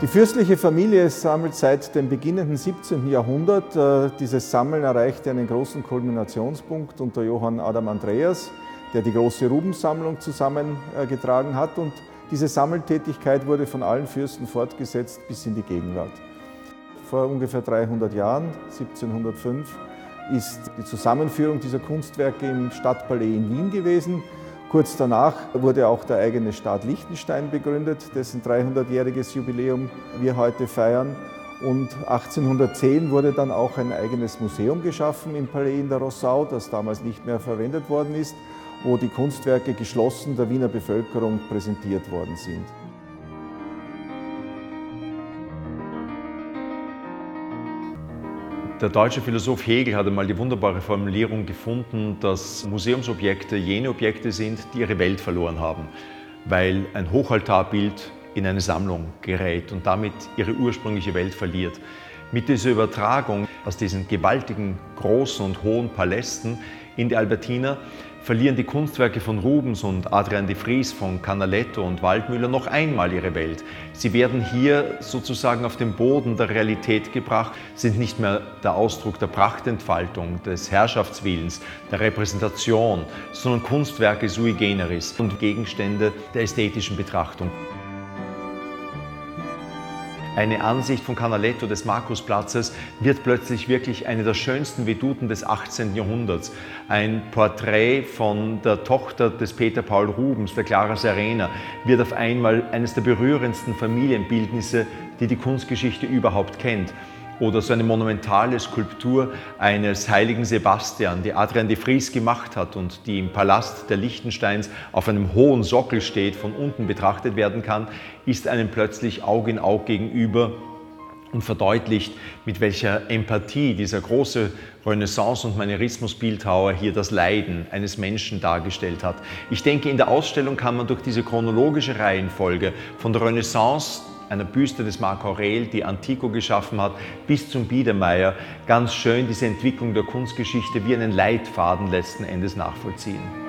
Die fürstliche Familie sammelt seit dem beginnenden 17. Jahrhundert. Äh, dieses Sammeln erreichte einen großen Kulminationspunkt unter Johann Adam Andreas, der die große Rubensammlung zusammengetragen hat. Und diese Sammeltätigkeit wurde von allen Fürsten fortgesetzt bis in die Gegenwart. Vor ungefähr 300 Jahren, 1705, ist die Zusammenführung dieser Kunstwerke im Stadtpalais in Wien gewesen. Kurz danach wurde auch der eigene Staat Liechtenstein begründet, dessen 300-jähriges Jubiläum wir heute feiern. Und 1810 wurde dann auch ein eigenes Museum geschaffen im Palais in der Rossau, das damals nicht mehr verwendet worden ist, wo die Kunstwerke geschlossen der Wiener Bevölkerung präsentiert worden sind. Der deutsche Philosoph Hegel hat einmal die wunderbare Formulierung gefunden, dass Museumsobjekte jene Objekte sind, die ihre Welt verloren haben, weil ein Hochaltarbild in eine Sammlung gerät und damit ihre ursprüngliche Welt verliert. Mit dieser Übertragung aus diesen gewaltigen, großen und hohen Palästen in die Albertina verlieren die Kunstwerke von Rubens und Adrian de Vries, von Canaletto und Waldmüller noch einmal ihre Welt. Sie werden hier sozusagen auf den Boden der Realität gebracht, sind nicht mehr der Ausdruck der Prachtentfaltung, des Herrschaftswillens, der Repräsentation, sondern Kunstwerke sui generis und Gegenstände der ästhetischen Betrachtung. Eine Ansicht von Canaletto des Markusplatzes wird plötzlich wirklich eine der schönsten Veduten des 18. Jahrhunderts. Ein Porträt von der Tochter des Peter Paul Rubens, der Clara Serena, wird auf einmal eines der berührendsten Familienbildnisse, die die Kunstgeschichte überhaupt kennt oder so eine monumentale Skulptur eines heiligen Sebastian, die Adrian de Vries gemacht hat und die im Palast der Liechtensteins auf einem hohen Sockel steht, von unten betrachtet werden kann, ist einem plötzlich Aug in Aug gegenüber und verdeutlicht, mit welcher Empathie dieser große Renaissance- und Manierismus-Bildhauer hier das Leiden eines Menschen dargestellt hat. Ich denke, in der Ausstellung kann man durch diese chronologische Reihenfolge von der Renaissance einer Büste des Marc Aurel, die Antico geschaffen hat, bis zum Biedermeier, ganz schön diese Entwicklung der Kunstgeschichte wie einen Leitfaden letzten Endes nachvollziehen.